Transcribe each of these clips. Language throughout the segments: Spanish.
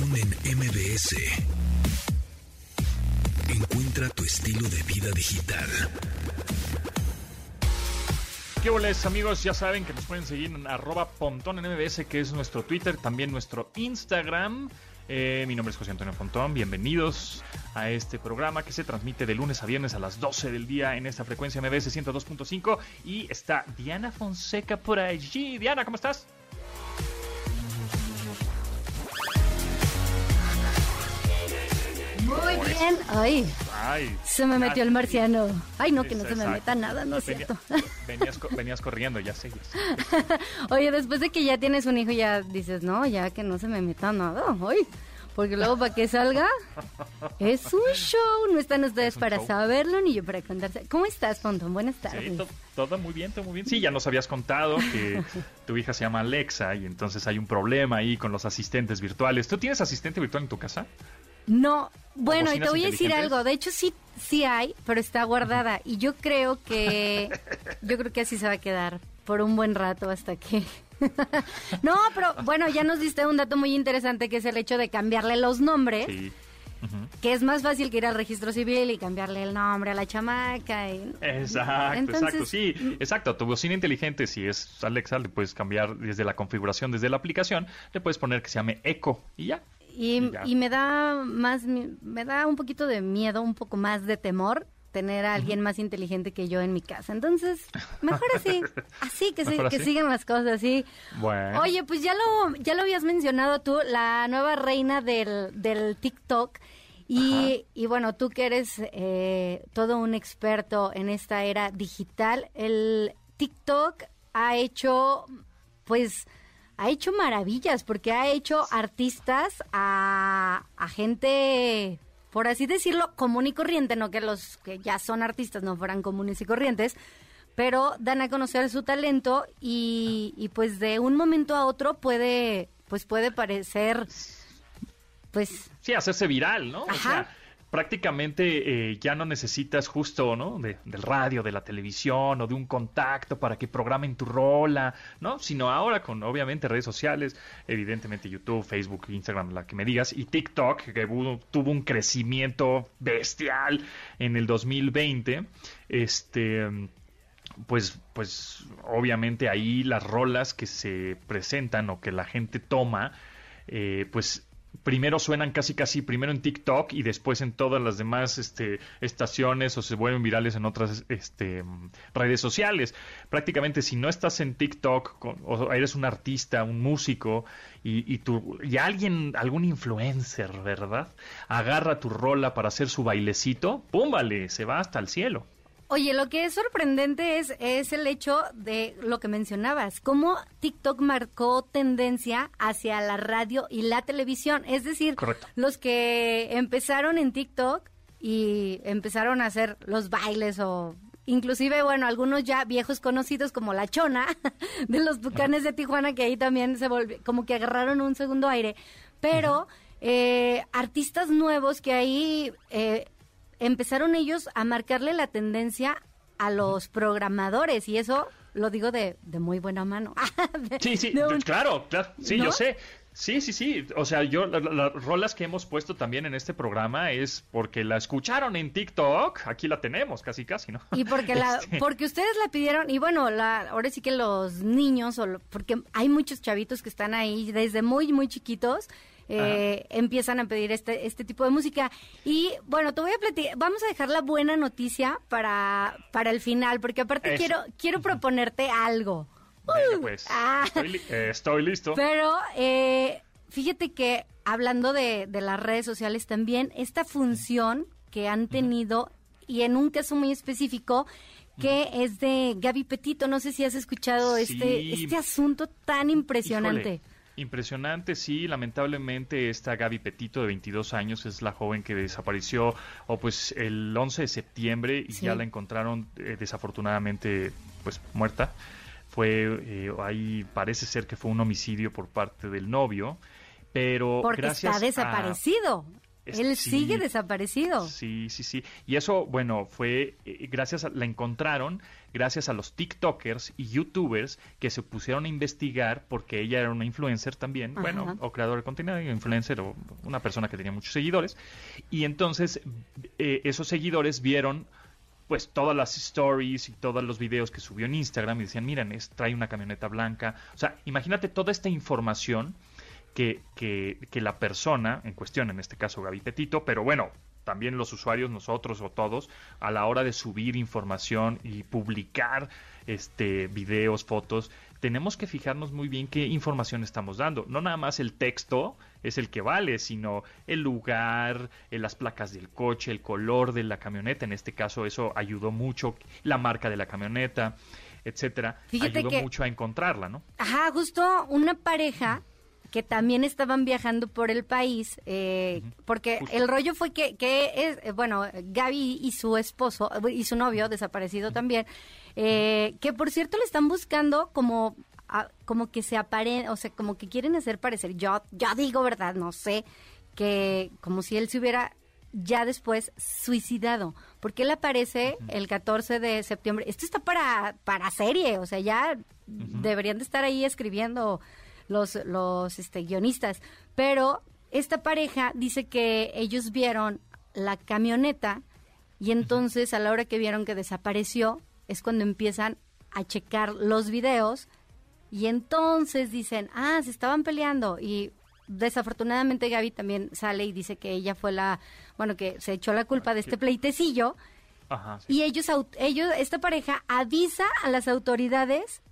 En MBS. Encuentra tu estilo de vida digital. ¿Qué boles, amigos? Ya saben que nos pueden seguir en arroba pontón en MBS, que es nuestro Twitter, también nuestro Instagram. Eh, mi nombre es José Antonio Pontón. Bienvenidos a este programa que se transmite de lunes a viernes a las 12 del día en esta frecuencia MBS 102.5. Y está Diana Fonseca por allí. Diana, ¿cómo estás? Muy bien. Ay, Ay, se me metió el marciano. Ay, no, que no se me meta nada, no es Venía- cierto. venías, venías corriendo, ya sé. Oye, después de que ya tienes un hijo, ya dices, no, ya que no se me meta nada. Ay, porque luego para que salga es un show. No están ustedes Es para show. saberlo ni yo para contarse. ¿Cómo estás, Pontón? Buenas tardes. Sí, to- todo muy bien, todo muy bien. Sí, ya nos habías contado que tu hija se llama Alexa y entonces hay un problema ahí con los asistentes virtuales. ¿Tú tienes asistente virtual en tu casa? No, bueno, y te voy a decir algo. De hecho, sí, sí hay, pero está guardada. Y yo creo que, yo creo que así se va a quedar por un buen rato hasta que. no, pero bueno, ya nos diste un dato muy interesante que es el hecho de cambiarle los nombres, Sí. Que es más fácil que ir al registro civil y cambiarle el nombre a la chamaca. Y... Exacto, Entonces, mm. exacto, sí, exacto. Tu bocina inteligente, si es Alexa, le puedes cambiar desde la configuración, desde la aplicación, le puedes poner que se llame Echo y ya. Y, Y me da más, me da un poquito de miedo, un poco más de temor tener a alguien más inteligente que yo en mi casa. Entonces, mejor así, así que, Mejor que así. sigan las cosas así. Bueno. Oye, pues ya lo, ya lo habías mencionado tú, la nueva reina del, del TikTok. Y, y bueno, tú que eres eh, todo un experto en esta era digital, el TikTok ha hecho, pues, ha hecho maravillas, porque ha hecho artistas a, a gente, por así decirlo, común y corriente, no que los que ya son artistas no fueran comunes y corrientes, pero dan a conocer su talento y, y pues de un momento a otro puede, pues puede parecer, pues Sí, hacerse viral, ¿no? O sea, prácticamente eh, ya no necesitas justo, ¿no? De- del radio, de la televisión o de un contacto para que programen tu rola, ¿no? Sino ahora con, obviamente, redes sociales, evidentemente YouTube, Facebook, Instagram, la que me digas, y TikTok, que tuvo un crecimiento bestial en el 2020, este pues, pues obviamente ahí las rolas que se presentan o que la gente toma, eh, pues primero suenan casi casi primero en TikTok y después en todas las demás este, estaciones o se vuelven virales en otras este, redes sociales. Prácticamente si no estás en TikTok o eres un artista, un músico y, y, tu, y alguien, algún influencer, ¿verdad? Agarra tu rola para hacer su bailecito, ¡pum! vale, se va hasta el cielo. Oye, lo que es sorprendente es, es el hecho de lo que mencionabas, cómo TikTok marcó tendencia hacia la radio y la televisión. Es decir, Correcto. los que empezaron en TikTok y empezaron a hacer los bailes o inclusive, bueno, algunos ya viejos conocidos como La Chona de los Tucanes de Tijuana, que ahí también se volvió, como que agarraron un segundo aire. Pero eh, artistas nuevos que ahí... eh, empezaron ellos a marcarle la tendencia a los programadores y eso lo digo de, de muy buena mano. De- Sí, sí, de un- claro, claro. Sí, ¿No? yo sé. Sí, sí, sí. O sea, yo, la- la- las rolas que hemos puesto también en este programa es porque la escucharon en TikTok. Aquí la tenemos, casi, casi, ¿no? Y porque la, Este, porque ustedes la pidieron, y bueno, la, ahora sí que los niños, o lo- porque hay muchos chavitos que están ahí desde muy, muy chiquitos, eh, empiezan a pedir este, este tipo de música. Y bueno, te voy a platicar, vamos a dejar la buena noticia para, para el final, porque aparte Eso. quiero, quiero proponerte algo. venga, Uh, pues. ah. Estoy, li- eh, estoy listo. Pero eh, fíjate que hablando de, de las redes sociales también, esta función que han tenido, y en un caso muy específico, que es de Gaby Petito, no sé si has escuchado Sí. este, este asunto tan impresionante. Híjole, Impresionante, sí, lamentablemente esta Gaby Petito de 22 años es la joven que desapareció o pues el 11 de septiembre y Sí. ya la encontraron eh, desafortunadamente pues muerta. Fue eh, ahí parece ser que fue un homicidio por parte del novio, pero Porque gracias está a- Él sigue desaparecido. Sí, sí, sí. Y eso, bueno, fue eh, gracias a, la encontraron gracias a los TikTokers y YouTubers que se pusieron a investigar porque ella era una influencer también, bueno, o creador de contenido, influencer o una persona que tenía muchos seguidores. Y entonces eh, esos seguidores vieron pues todas las stories y todos los videos que subió en Instagram y decían, miren, es, trae una camioneta blanca. O sea, imagínate toda esta información que, que, que la persona en cuestión, en este caso Gaby Petito, pero bueno, también los usuarios, nosotros o todos, a la hora de subir información y publicar este videos, fotos, tenemos que fijarnos muy bien qué información estamos dando. No nada más el texto es el que vale, sino el lugar, eh, las placas del coche, el color de la camioneta. En este caso, eso ayudó mucho, la marca de la camioneta, etcétera. ayudó mucho a encontrarla, ¿no? Ajá, justo una pareja que también estaban viajando por el país, eh, porque el rollo fue que, que es, eh, bueno, Gaby y su esposo, y su novio, desaparecido también, eh, que por cierto le están buscando como, como que se aparen, o sea, como que quieren hacer parecer, yo, yo digo verdad, no sé, que como si él se hubiera ya después suicidado, porque él aparece el 14 de septiembre, esto está para, para serie, o sea, ya deberían de estar ahí escribiendo los, los este, guionistas. Pero esta pareja dice que ellos vieron la camioneta y entonces a la hora que vieron que desapareció es cuando empiezan a checar los videos y entonces dicen, ah, se estaban peleando y desafortunadamente Gaby también sale y dice que ella fue la, bueno, que se echó la culpa de este pleitecillo. Y ellos, ellos, esta pareja avisa a las autoridades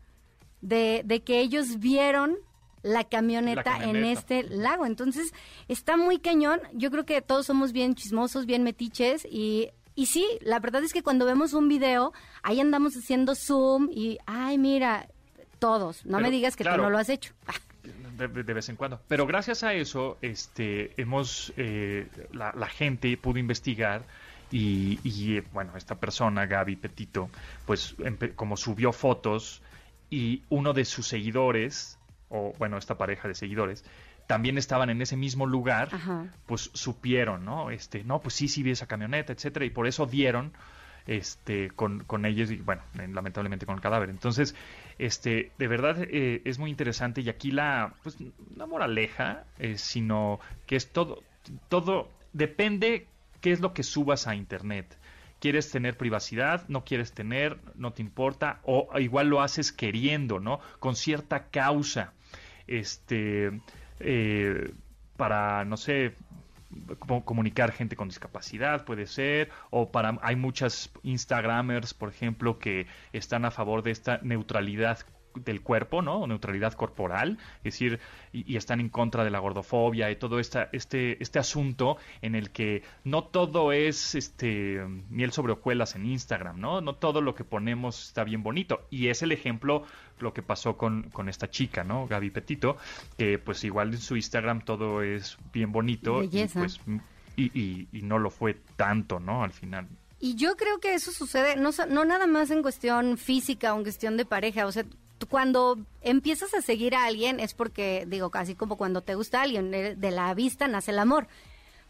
de, de que ellos vieron la camioneta, en este lago. Entonces, está muy cañón. Yo creo que todos somos bien chismosos, bien metiches y y sí, la verdad es que cuando vemos un video, ahí andamos haciendo zoom y, ay, mira, todos. No me digas que tú no lo has hecho. De, vez en cuando. Pero gracias a eso, este, hemos, eh, la, gente pudo investigar y, y, bueno, esta persona, Gaby Petito, pues como subió fotos y uno de sus seguidores o bueno, esta pareja de seguidores, también estaban en ese mismo lugar, pues supieron, ¿no? Este, no, pues sí, sí vi esa camioneta, etcétera, y por eso dieron este con, con ellos y bueno, lamentablemente con el cadáver. Entonces, este, de verdad eh, es muy interesante y aquí la, pues, no moraleja, eh, sino que es todo, todo depende qué es lo que subas a internet. ¿Quieres tener privacidad? ¿No quieres tener? ¿No te importa? O igual lo haces queriendo, ¿no? Con cierta causa este, eh, para, no sé, comunicar gente con discapacidad, puede ser, o para hay muchas Instagramers, por ejemplo, que están a favor de esta neutralidad del cuerpo, ¿no? Neutralidad corporal, es decir, y, están en contra de la gordofobia y todo esta, este, este asunto en el que no todo es este miel sobre hojuelas en Instagram, ¿no? No todo lo que ponemos está bien bonito. Y es el ejemplo lo que pasó con, con esta chica, ¿no? Gaby Petito, que pues igual en su Instagram todo es bien bonito y pues y, y, no lo fue tanto, ¿no? Al final. Y yo creo que eso sucede no, no nada más en cuestión física o en cuestión de pareja, o sea, cuando empiezas a seguir a alguien es porque, digo, casi como cuando te gusta alguien, de la vista nace el amor.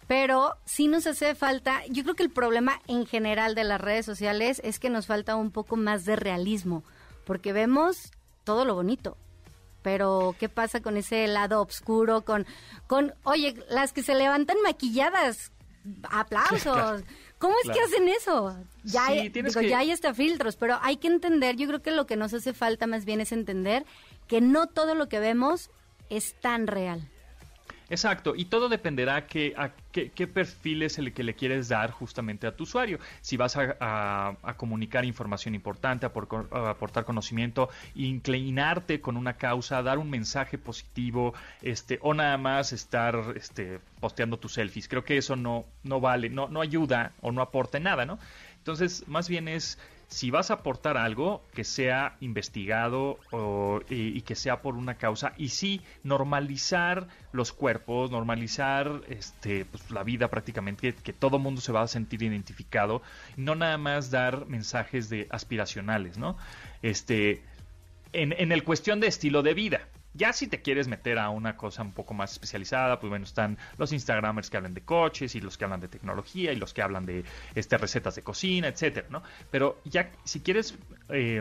Pero sí nos hace falta, yo creo que el problema en general de las redes sociales es que nos falta un poco más de realismo, porque vemos todo lo bonito. Pero, ¿qué pasa con ese lado oscuro? Con, con, oye, las que se levantan maquilladas, aplausos. ¿Cómo es que hacen eso? Ya, hay, digo, ya hay hasta filtros, pero hay que entender, yo creo que lo que nos hace falta más bien es entender que no todo lo que vemos es tan real. Exacto, y todo dependerá que, a qué, perfil es el que le quieres dar justamente a tu usuario. Si vas a, comunicar información importante, a, aportar conocimiento, inclinarte con una causa, dar un mensaje positivo, este, o nada más estar este, posteando tus selfies. Creo que eso no, no vale, no, no ayuda o no aporta nada, ¿no? Entonces, más bien es si vas a aportar algo que sea investigado y, que sea por una causa y sí normalizar los cuerpos normalizar este pues, la vida prácticamente que, todo mundo se va a sentir identificado no nada más dar mensajes de aspiracionales no este en, en el cuestión de estilo de vida Ya si te quieres meter a una cosa un poco más especializada, pues bueno, están los Instagramers que hablan de coches y los que hablan de tecnología y los que hablan de este, recetas de cocina, etcétera, ¿no? Pero ya si quieres eh,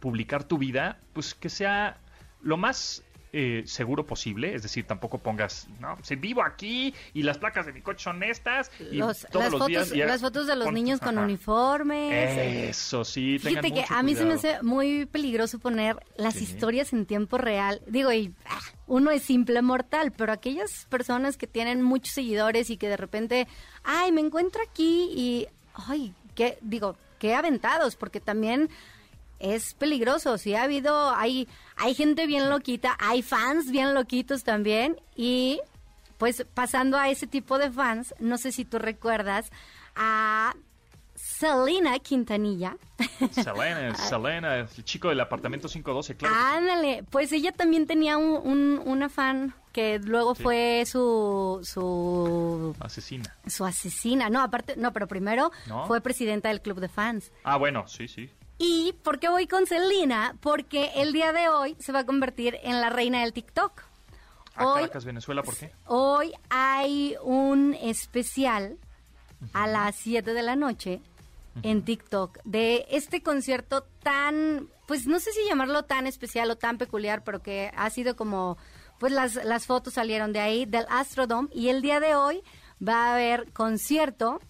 publicar tu vida, pues que sea lo más eh, seguro posible, es decir, tampoco pongas, no, si vivo aquí y las placas de mi coche son estas y Los- todos las, los fotos, días ya las fotos de los niños con Ajá. uniformes. Eso sí, tengan Fíjate que a mí se me hace muy peligroso poner las Sí. historias en tiempo real. Digo, y ah, uno es simple mortal, pero aquellas personas que tienen muchos seguidores y que de repente, ay, me encuentro aquí y, ay, qué, digo, qué aventados, porque también es peligroso. Si ha habido, hay, hay gente bien loquita, hay fans bien loquitos también y pues pasando a ese tipo de fans, no sé si tú recuerdas a Selena Quintanilla. Selena, Selena, el chico del apartamento 512, claro. sí. Ándale, pues ella también tenía un, un- una fan que luego Sí. fue su, su Asesina. su asesina. No, aparte, no, pero primero ¿No? fue presidenta del club de fans. Ah, bueno, sí, sí. ¿Y por qué voy con Selena? Porque el día de hoy se va a convertir en la reina del TikTok. A Hoy, Caracas, Venezuela, ¿por qué? hoy hay un especial a las 7 de la noche en TikTok de este concierto tan, pues no sé si llamarlo tan especial o tan peculiar, pero que ha sido como, pues las, las fotos salieron de ahí, del Astrodome, y el día de hoy va a haber concierto.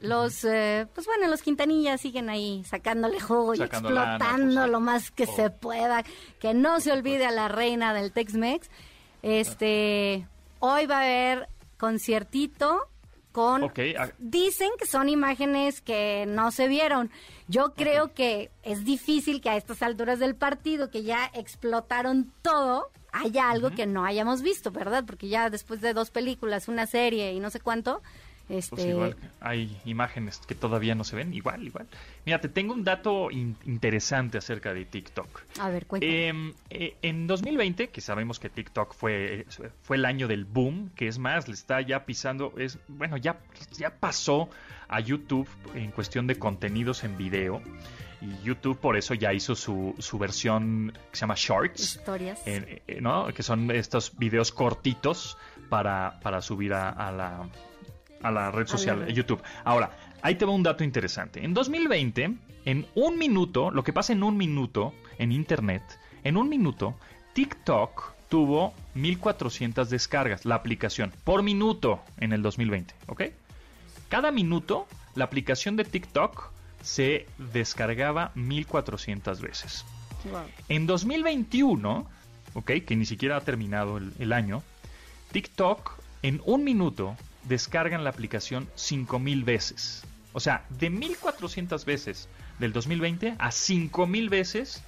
Los, eh, pues bueno, los Quintanillas siguen ahí sacándole jugo y explotando pues, lo más que Oh. se pueda. Que no se olvide a la reina del Tex-Mex. Este, hoy va a haber conciertito con dicen que son imágenes que no se vieron. Yo creo que es difícil que a estas alturas del partido que ya explotaron todo haya algo que no hayamos visto, ¿verdad? Porque ya después de dos películas, una serie y no sé cuánto, este Pues igual hay imágenes que todavía no se ven, igual, igual. Mira, te tengo un dato in- interesante acerca de TikTok. a ver, cuéntame. Eh, en 2020, que sabemos que TikTok fue, fue el año del boom, que es más, le está ya pisando, es bueno, ya, ya pasó a YouTube en cuestión de contenidos en video. Y YouTube por eso ya hizo su, su versión que se llama Shorts. Historias. eh, eh, ¿no? Que son estos videos cortitos para, para subir a, a la, a la red social. YouTube. Ahora, ahí te va un dato interesante. En 2020, en un minuto, lo que pasa en un minuto en Internet, en un minuto, TikTok tuvo 1400 descargas, la aplicación, por minuto en el 2020, ¿ok? Cada minuto, la aplicación de TikTok se descargaba 1400 veces. Wow. En 2021, ok, que ni siquiera ha terminado el, el año, TikTok en un minuto descargan la aplicación 5000 veces. O sea, de 1400 veces del 2020 a 5000 veces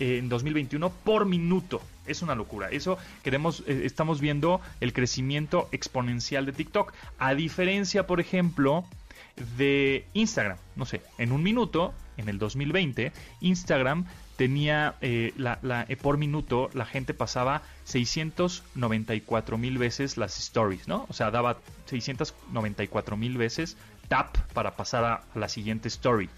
eh, en 2021 por minuto. Es una locura. Eso queremos, eh, estamos viendo el crecimiento exponencial de TikTok. A diferencia, por ejemplo, de Instagram. No sé, en un minuto, en el 2020, Instagram tenía eh, la, la- eh, por minuto, la gente pasaba 694 mil veces las stories, ¿no? O sea, daba 694 mil veces tap para pasar a, a la siguiente story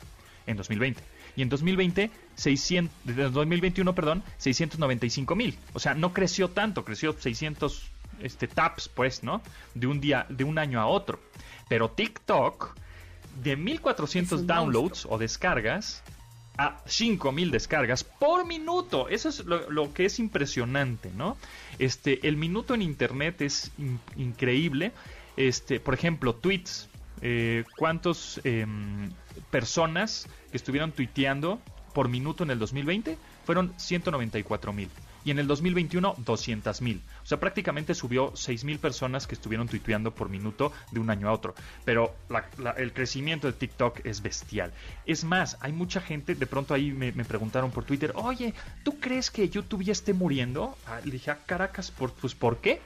en 2020. Y en 2020, 600, desde 2021, perdón, 695 mil. O sea, no creció tanto, creció 600 este, taps, pues, ¿no? De un día, de un año a otro. Pero TikTok, de Es 1400 un downloads o descargas a 5000 descargas por minuto. Eso es lo, que es impresionante, ¿no? Este, el minuto en internet es in- increíble. Este, por ejemplo, tweets. Eh, ¿Cuántas personas que estuvieron tuiteando por minuto en el 2020? Fueron 194 mil. Y en el 2021, 200 mil. O sea, prácticamente subió 6 mil personas que estuvieron tuiteando por minuto de un año a otro. Pero el crecimiento de TikTok es bestial. Es más, hay mucha gente, de pronto ahí me, me preguntaron por Twitter, oye, ¿tú crees que YouTube ya esté muriendo? Ah, le dije, "Ah, Caracas, ¿por, pues ¿por qué?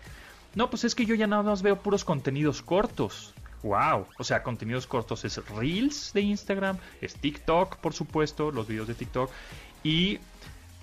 No, pues es que yo ya nada más veo puros contenidos cortos. Wow, o sea, contenidos cortos es Reels de Instagram, es TikTok, por supuesto, los videos de TikTok y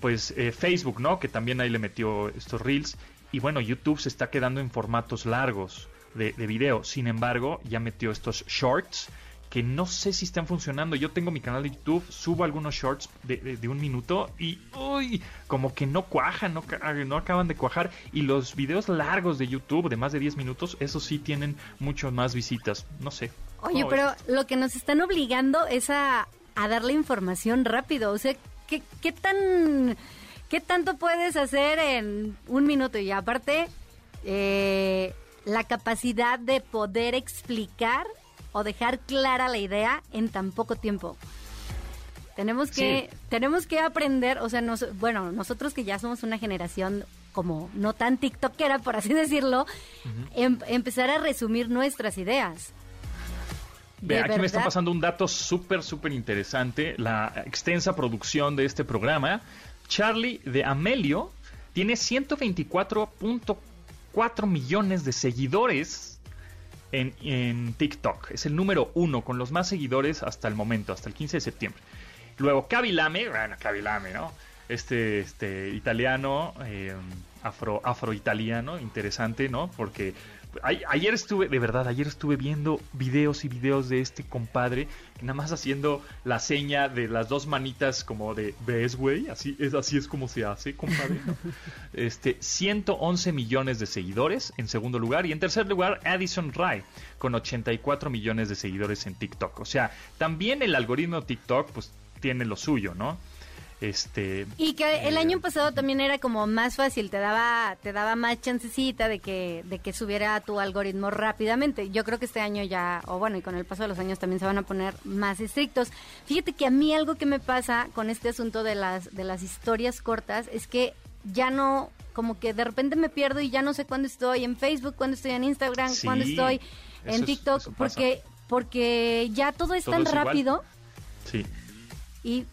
pues eh, Facebook, ¿no? Que también ahí le metió estos Reels y bueno, YouTube se está quedando en formatos largos de, de video. Sin embargo, ya metió estos Shorts que no sé si están funcionando. Yo tengo mi canal de YouTube, subo algunos shorts de, un minuto y uy, como que no cuajan, no, no acaban de cuajar. Y los videos largos de YouTube de más de 10 minutos, esos sí tienen mucho más visitas. No sé. Oye, pero lo que nos están obligando es a, a darle información rápido. O sea, ¿qué, qué tan... ¿Qué tanto puedes hacer en un minuto? Y aparte, eh, la capacidad de poder explicar o dejar clara la idea en tan poco tiempo. Tenemos que, tenemos que aprender, o sea, nos, bueno, nosotros que ya somos una generación como no tan tiktokera, por así decirlo, em, empezar a resumir nuestras ideas. Ve, aquí me está pasando un dato súper, súper interesante. La extensa producción de este programa. Charlie de Amelio tiene 124.4 4 millones de seguidores en, TikTok. Es el número uno con los más seguidores hasta el momento, hasta el 15 de septiembre. Luego Kabilame, bueno, Kabilame, ¿no? Este, este italiano, eh, afro, afro-italiano, interesante, ¿no? Porque ayer estuve, de verdad, ayer estuve viendo videos y videos de este compadre, nada más haciendo la seña de las dos manitas como de, ¿ves, güey? Así es, así es como se hace, compadre. Este, 111 millones de seguidores en segundo lugar y en tercer lugar Addison Ray con 84 millones de seguidores en TikTok. O sea, también el algoritmo TikTok pues tiene lo suyo, ¿no? Este, y que el año pasado también era como más fácil, te daba, te daba más chancecita de que, de que subiera tu algoritmo rápidamente. Yo creo que este año ya, o bueno, y con el paso de los años también se van a poner más estrictos. Fíjate que a mí algo que me pasa con este asunto de las, de las historias cortas es que ya no, como que de repente me pierdo y ya no sé cuándo estoy en Facebook, cuándo estoy en Instagram, cuándo estoy en TikTok, porque, porque ya todo es tan rápido. Sí y,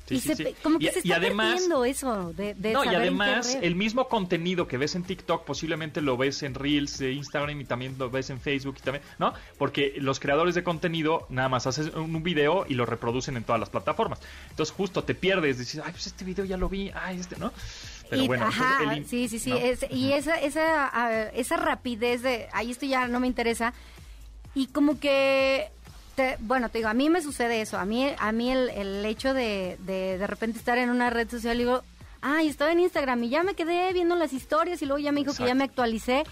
como que se está además, eso de, No, y además el mismo contenido que ves en TikTok posiblemente lo ves en Reels de Instagram y también lo ves en Facebook y también, ¿no? Porque los creadores de contenido nada más hacen un video y lo reproducen en todas las plataformas. Entonces justo te pierdes, dices, ay, pues este video ya lo vi, ay, este, ¿no? Pero bueno, sí, sí, sí, y esa, esa, esa rapidez de, ay, esto ya no me interesa, y como que bueno, te digo, a mí me sucede eso. A mí, a mí el, el hecho de, de de repente estar en una red social y digo, ay, estaba en Instagram y ya me quedé viendo las historias y luego ya me dijo que ya me actualicé.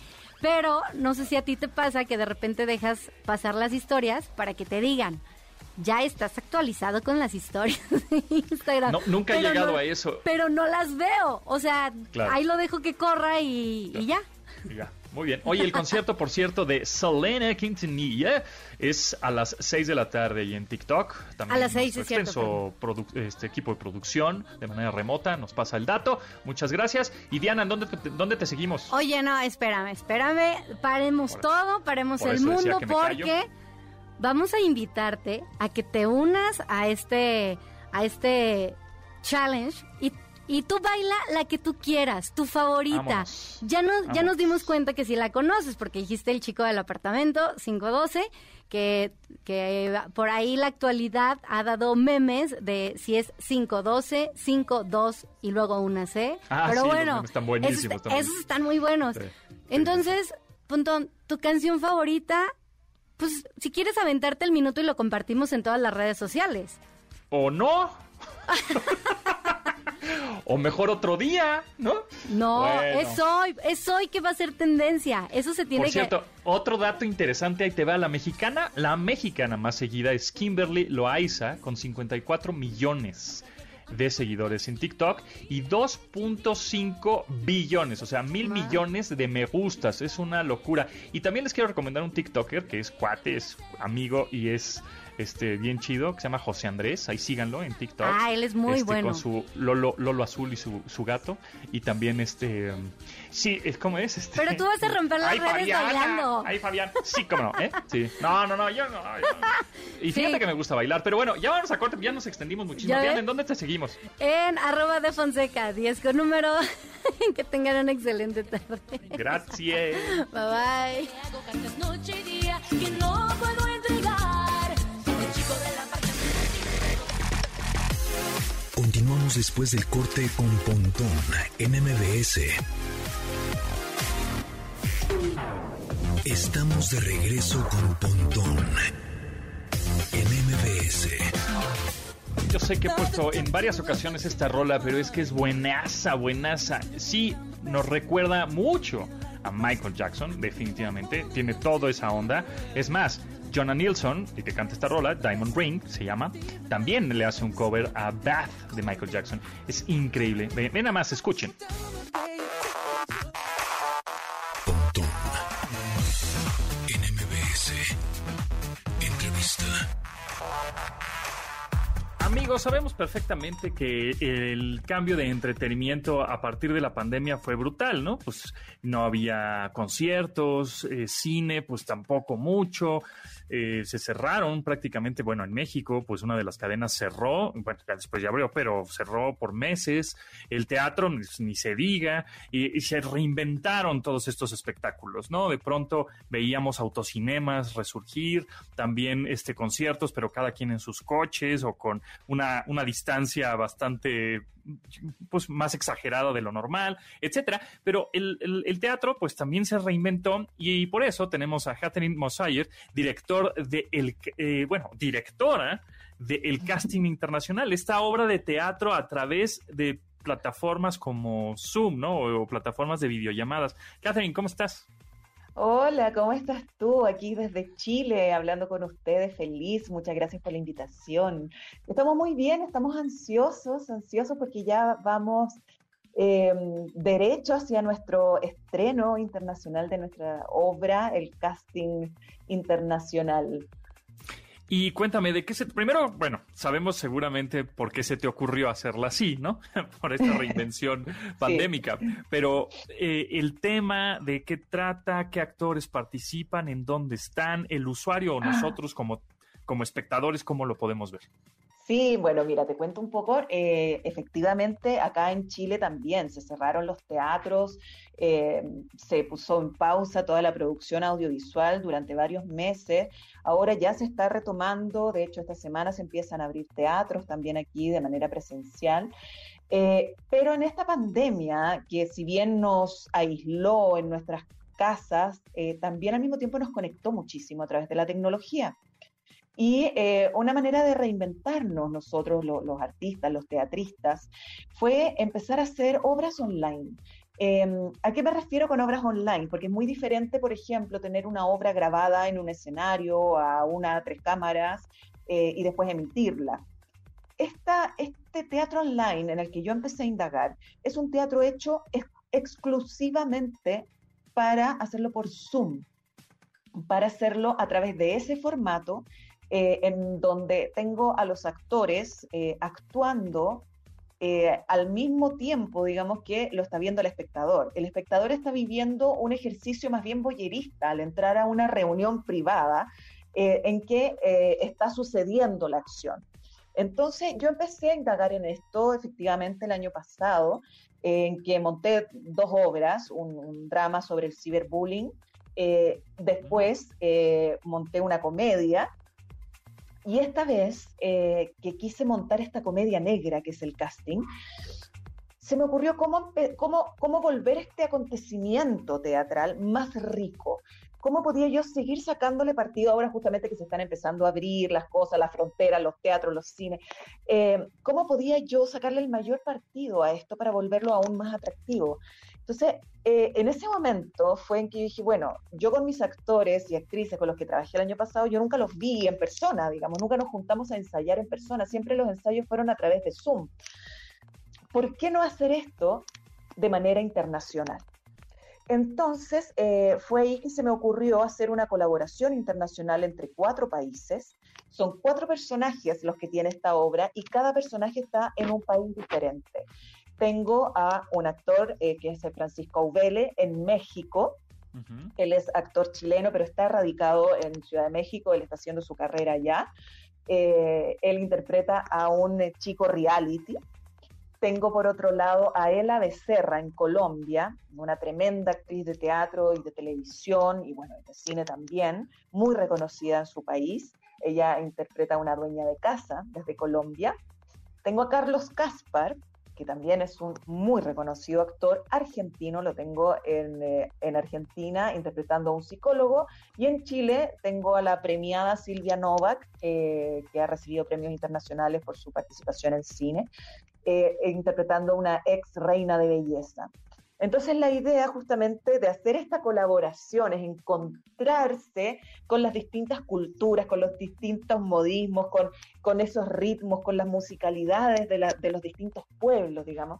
Pero no sé si a ti te pasa que de repente dejas pasar las historias para que te digan, ya estás actualizado con las historias de Instagram. No, nunca he llegado a eso. Pero no las veo. O sea, ahí lo dejo que corra y, y ya. ya. Muy bien. Oye, el concierto, por cierto, de Selena Quintanilla es a las 6 de la tarde y en TikTok. También a las 6 es cierto. este equipo de producción de manera remota nos pasa el dato. Muchas gracias. Y Diana, ¿dónde te, dónde te seguimos? Oye, no, espérame, espérame. Paremos todo, paremos el mundo porque vamos a invitarte a que te unas a este a este challenge y y tú baila la que tú quieras, tu favorita. Ya nos, ya nos dimos cuenta que si la conoces, porque dijiste el chico del apartamento 512, que, que por ahí la actualidad ha dado memes de si es 512, 52 y luego una C. Ah, Pero bueno, están buenísimos. Esos, están muy buenos. Entonces, punto, tu canción favorita, pues si quieres aventarte el minuto y lo compartimos en todas las redes sociales. ¿O no? o mejor otro día, ¿no? No, es hoy, es hoy que va a ser tendencia. Eso se tiene Por cierto, otro dato interesante, ahí te va la mexicana. La mexicana más seguida es Kimberly Loaiza, con 54 millones de seguidores en TikTok y 2.5 billones, o sea, mil millones de me gustas. Es una locura. Y también les quiero recomendar un TikToker que es cuate, es amigo y es este bien chido que se llama José Andrés, ahí síganlo en TikTok. Ah, él es muy este, bueno. Con su Lolo, Lolo Azul y su, su gato. Y también este um, sí, es como es este. Pero tú vas a romper las redes bailando. Ahí Fabián, sí, cómo no, ¿eh? Sí. No, no, no, yo no. Y fíjate que me gusta bailar, pero bueno, ya vamos a corte, ya nos extendimos muchísimo. ¿en dónde te seguimos? En arroba de Fonseca, 10 con número. que tengan una excelente tarde. Gracias. Bye bye. Continuamos después del corte con Pontón en MBS. Estamos de regreso con Pontón en MBS. Yo sé que he puesto en varias ocasiones esta rola, pero es que es buenaza, buenaza. Sí, nos recuerda mucho a Michael Jackson, definitivamente. Tiene toda esa onda. Es más, Jonah Nilsson, el que canta esta rola, Diamond Ring se llama, también le hace un cover a Bath de Michael Jackson. Es increíble. Ven, ven nada más, escuchen. Pontón. Entrevista. Amigos, sabemos perfectamente que el cambio de entretenimiento a partir de la pandemia fue brutal, ¿no? Pues no había conciertos, eh, cine, pues tampoco mucho. Eh, se cerraron prácticamente, bueno, en México, pues una de las cadenas cerró, bueno, después ya abrió, pero cerró por meses, el teatro ni, se diga, y, y se reinventaron todos estos espectáculos, ¿no? De pronto veíamos autocinemas resurgir, también este conciertos, pero cada quien en sus coches o con una, una distancia bastante pues más exagerada de lo normal, etcétera. Pero el, el- el teatro, pues también se reinventó y, por eso tenemos a Catherine Mosayer, director de el, eh, bueno, directora de El Casting Internacional, esta obra de teatro a través de plataformas como Zoom, ¿no? O, plataformas de videollamadas. Catherine, ¿cómo estás? Hola, ¿cómo estás tú? Aquí desde Chile, hablando con ustedes, feliz. Muchas gracias por la invitación. Estamos muy bien, estamos ansiosos, ansiosos porque ya vamos eh, derecho hacia nuestro estreno internacional de nuestra obra, el casting internacional. Y cuéntame, ¿de qué se... Primero, bueno, sabemos seguramente por qué se te ocurrió hacerla así, ¿no? por esta reinvención pandémica. Pero eh, el tema de qué trata, qué actores participan, en dónde están, el usuario o nosotros como, como espectadores, ¿cómo lo podemos ver? Sí, bueno, mira, te cuento un poco. eh, efectivamente, acá en Chile también se cerraron los teatros, eh, se puso en pausa toda la producción audiovisual durante varios meses. Ahora ya se está retomando, de hecho, esta semana se empiezan a abrir teatros también aquí de manera presencial. Eh, pero en esta pandemia, que si bien nos aisló en nuestras casas, también al mismo tiempo nos conectó muchísimo a través de la tecnología. Y eh, una manera de reinventarnos nosotros, lo- los artistas, los teatristas, fue empezar a hacer obras online. Eh, ¿A qué me refiero con obras online? Porque es muy diferente, por ejemplo, tener una obra grabada en un escenario a una tres cámaras eh, y después emitirla. Esta, este teatro online en el que yo empecé a indagar es un teatro hecho ex- exclusivamente para hacerlo por Zoom, para hacerlo a través de ese formato eh, en donde tengo a los actores eh, actuando eh, al mismo tiempo, digamos, que lo está viendo el espectador. El espectador está viviendo un ejercicio más bien boyerista al entrar a una reunión privada eh, en que eh, está sucediendo la acción. Entonces yo empecé a indagar en esto efectivamente el año pasado, en que monté dos obras, un, un drama sobre el ciberbullying, eh, después eh, monté una comedia y esta vez eh, que quise montar esta comedia negra, que es el casting, se me ocurrió cómo, cómo, cómo volver este acontecimiento teatral más rico. ¿Cómo podía yo seguir sacándole partido ahora justamente que se están empezando a abrir las cosas, las fronteras, los teatros, los cines? Eh, ¿Cómo podía yo sacarle el mayor partido a esto para volverlo aún más atractivo? Entonces, eh, en ese momento fue en que yo dije, bueno, yo con mis actores y actrices con los que trabajé el año pasado, yo nunca los vi en persona, digamos, nunca nos juntamos a ensayar en persona, siempre los ensayos fueron a través de Zoom. ¿Por qué no hacer esto de manera internacional? Entonces, eh, fue ahí que se me ocurrió hacer una colaboración internacional entre cuatro países. Son cuatro personajes los que tiene esta obra y cada personaje está en un país diferente. Tengo a un actor eh, que es Francisco Auvele en México. Él es actor chileno, pero está radicado en Ciudad de México. Él está haciendo su carrera allá. Eh, él interpreta a un eh, chico reality. Tengo por otro lado a Ela Becerra en Colombia, una tremenda actriz de teatro y de televisión y bueno, de cine también, muy reconocida en su país. Ella interpreta a una dueña de casa desde Colombia. Tengo a Carlos Caspar, que también es un muy reconocido actor argentino, lo tengo en, eh, en, Argentina interpretando a un psicólogo, y en Chile tengo a la premiada Silvia Novak, eh, que ha recibido premios internacionales por su participación en cine, eh, interpretando a una ex reina de belleza. Entonces la idea justamente de hacer esta colaboración es encontrarse con las distintas culturas, con los distintos modismos, con, esos ritmos, con las musicalidades de, los distintos pueblos, digamos,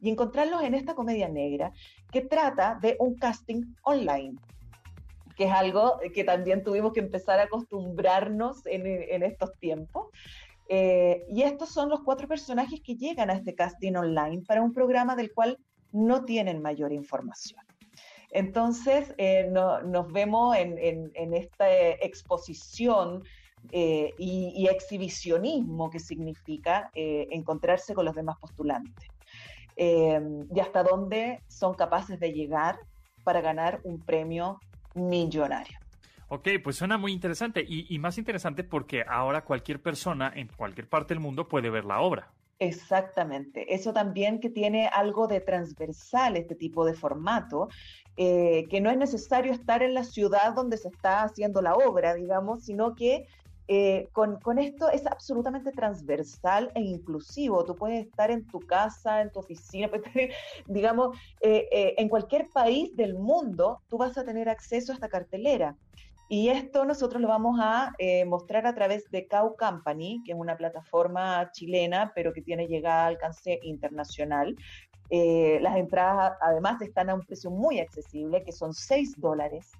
y encontrarlos en esta comedia negra que trata de un casting online que es algo que también tuvimos que empezar a acostumbrarnos en, en estos tiempos. Eh, y estos son los cuatro personajes que llegan a este casting online para un programa del cual no tienen mayor información. Entonces, eh, nos vemos en, esta exposición eh, y, exhibicionismo que significa eh, encontrarse con los demás postulantes. y hasta dónde son capaces de llegar para ganar un premio millonario. Ok, pues suena muy interesante y más interesante porque ahora cualquier persona en cualquier parte del mundo puede ver la obra. Exactamente. Eso también que tiene algo de transversal este tipo de formato, eh, que no es necesario estar en la ciudad donde se está haciendo la obra, digamos, sino que eh, con, esto es absolutamente transversal e inclusivo. Tú puedes estar en tu casa, en tu oficina, digamos, eh, en cualquier país del mundo, tú vas a tener acceso a esta cartelera. Y esto nosotros lo vamos a eh, mostrar a través de Cow Company, que es una plataforma chilena, pero que tiene llegada a alcance internacional. Eh, las entradas además están a un precio muy accesible, que son 6 dólares.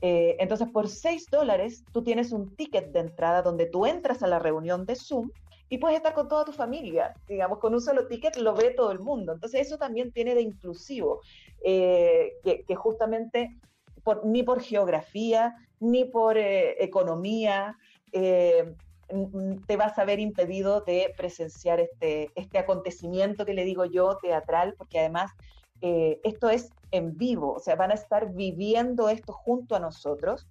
Eh, entonces, por 6 dólares, tú tienes un ticket de entrada donde tú entras a la reunión de Zoom y puedes estar con toda tu familia. Digamos, con un solo ticket lo ve todo el mundo. Entonces, eso también tiene de inclusivo, que, que justamente ni por geografía, ni por eh, economía, eh, te vas a ver impedido de presenciar este, este acontecimiento que le digo yo, teatral, porque además eh, esto es en vivo, o sea, van a estar viviendo esto junto a nosotros.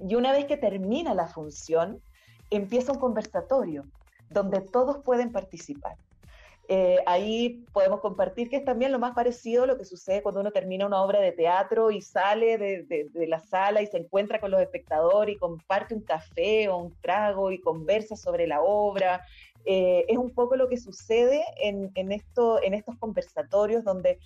Y una vez que termina la función, empieza un conversatorio donde todos pueden participar. Eh, ahí podemos compartir que es también lo más parecido a lo que sucede cuando uno termina una obra de teatro y sale de, la sala y se encuentra con los espectadores y comparte un café o un trago y conversa sobre la obra. Eh, es un poco lo que sucede en, esto, en estos conversatorios donde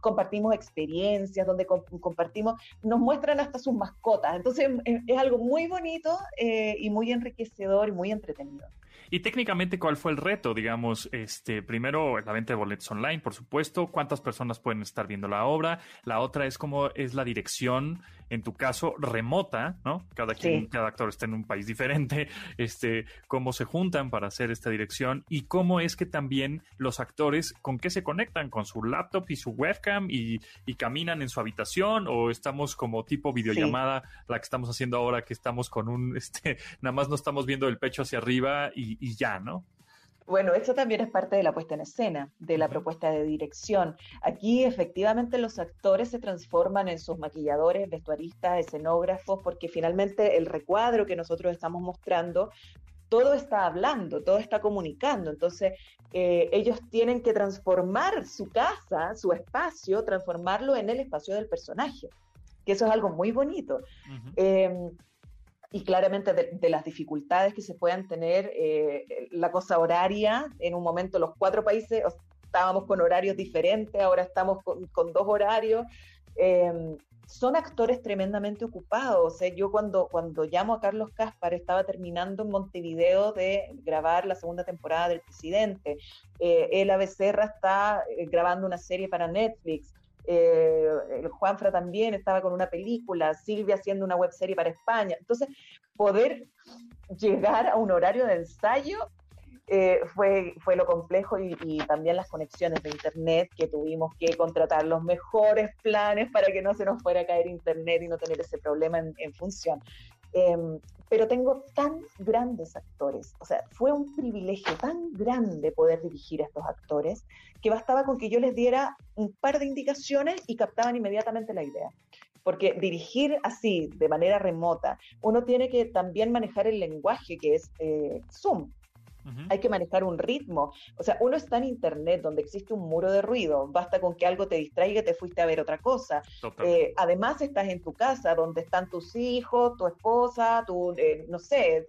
compartimos experiencias, donde compartimos, nos muestran hasta sus mascotas. Entonces es, algo muy bonito eh, y muy enriquecedor y muy entretenido. Y técnicamente, ¿cuál fue el reto? Digamos, este, primero la venta de boletos online, por supuesto, cuántas personas pueden estar viendo la obra. La otra es cómo es la dirección, en tu caso, remota, ¿no? Cada quien, cada actor está en un país diferente, este, cómo se juntan para hacer esta dirección y cómo es que también los actores, con qué se conectan, con su laptop y su webcam y, caminan en su habitación o estamos como tipo videollamada, la que estamos haciendo ahora, que estamos con un, este, nada más no estamos viendo el pecho hacia arriba y y, ya, ¿no? Bueno, eso también es parte de la puesta en escena, de la propuesta de dirección. Aquí efectivamente los actores se transforman en sus maquilladores, vestuaristas, escenógrafos, porque finalmente el recuadro que nosotros estamos mostrando, todo está hablando, todo está comunicando. Entonces, eh, ellos tienen que transformar su casa, su espacio, transformarlo en el espacio del personaje, que eso es algo muy bonito y claramente de, las dificultades que se puedan tener, eh, la cosa horaria, en un momento los cuatro países estábamos con horarios diferentes, ahora estamos con, dos horarios. Em, son actores tremendamente ocupados. ¿eh? Yo cuando, cuando llamo a Carlos Caspar estaba terminando en Montevideo de grabar la segunda temporada del Presidente. Eh, Becerra está eh, grabando una serie para Netflix eh, Juanfra también estaba con una película, Silvia haciendo una webserie para España. Entonces, poder llegar a un horario de ensayo eh, fue, fue lo complejo y, también las conexiones de Internet que tuvimos que contratar los mejores planes para que no se nos fuera a caer Internet y no tener ese problema en función. Em, pero tengo tan grandes actores, o sea, fue un privilegio tan grande poder dirigir a estos actores que bastaba con que yo les diera un par de indicaciones y captaban inmediatamente la idea. Porque dirigir así, de manera remota, uno tiene que también manejar el lenguaje que es eh, Zoom. Hay que manejar un ritmo. O sea, uno está en internet donde existe un muro de ruido, basta con que algo te distraiga y te fuiste a ver otra cosa. Eh, además estás en tu casa donde están tus hijos, tu esposa, tu, eh, no sé.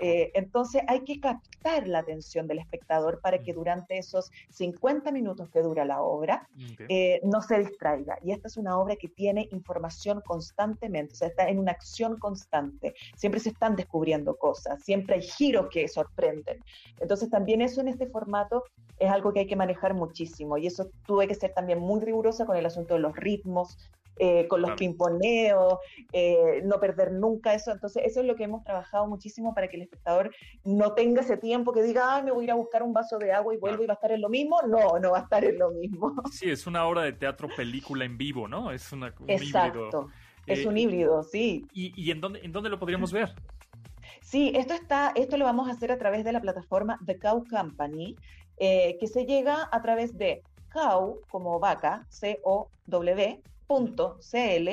Eh, entonces hay que captar la atención del espectador para que durante esos 50 minutos que dura la obra no se distraiga. Y esta es una obra que tiene información constantemente, o sea, está en una acción constante. Siempre se están descubriendo cosas, siempre hay giros que sorprenden. Entonces también eso en este formato es algo que hay que manejar muchísimo. Y eso tuve que ser también muy rigurosa con el asunto de los ritmos, eh, con los pimponeos, eh, no perder nunca eso. Entonces, eso es lo que hemos trabajado muchísimo para que el espectador no tenga ese tiempo que diga, me voy a ir a buscar un vaso de agua y vuelvo y va a estar en lo mismo. No, no va a estar en lo mismo. Sí, es una obra de teatro película en vivo, ¿no? Es una, un Exacto. Es eh, un híbrido, sí. ¿Y, y en, dónde, en dónde lo podríamos ver? Sí, esto está, esto lo vamos a hacer a través de la plataforma The Cow Company, eh, que se llega a través de cow como vaca, C-O-W, .cl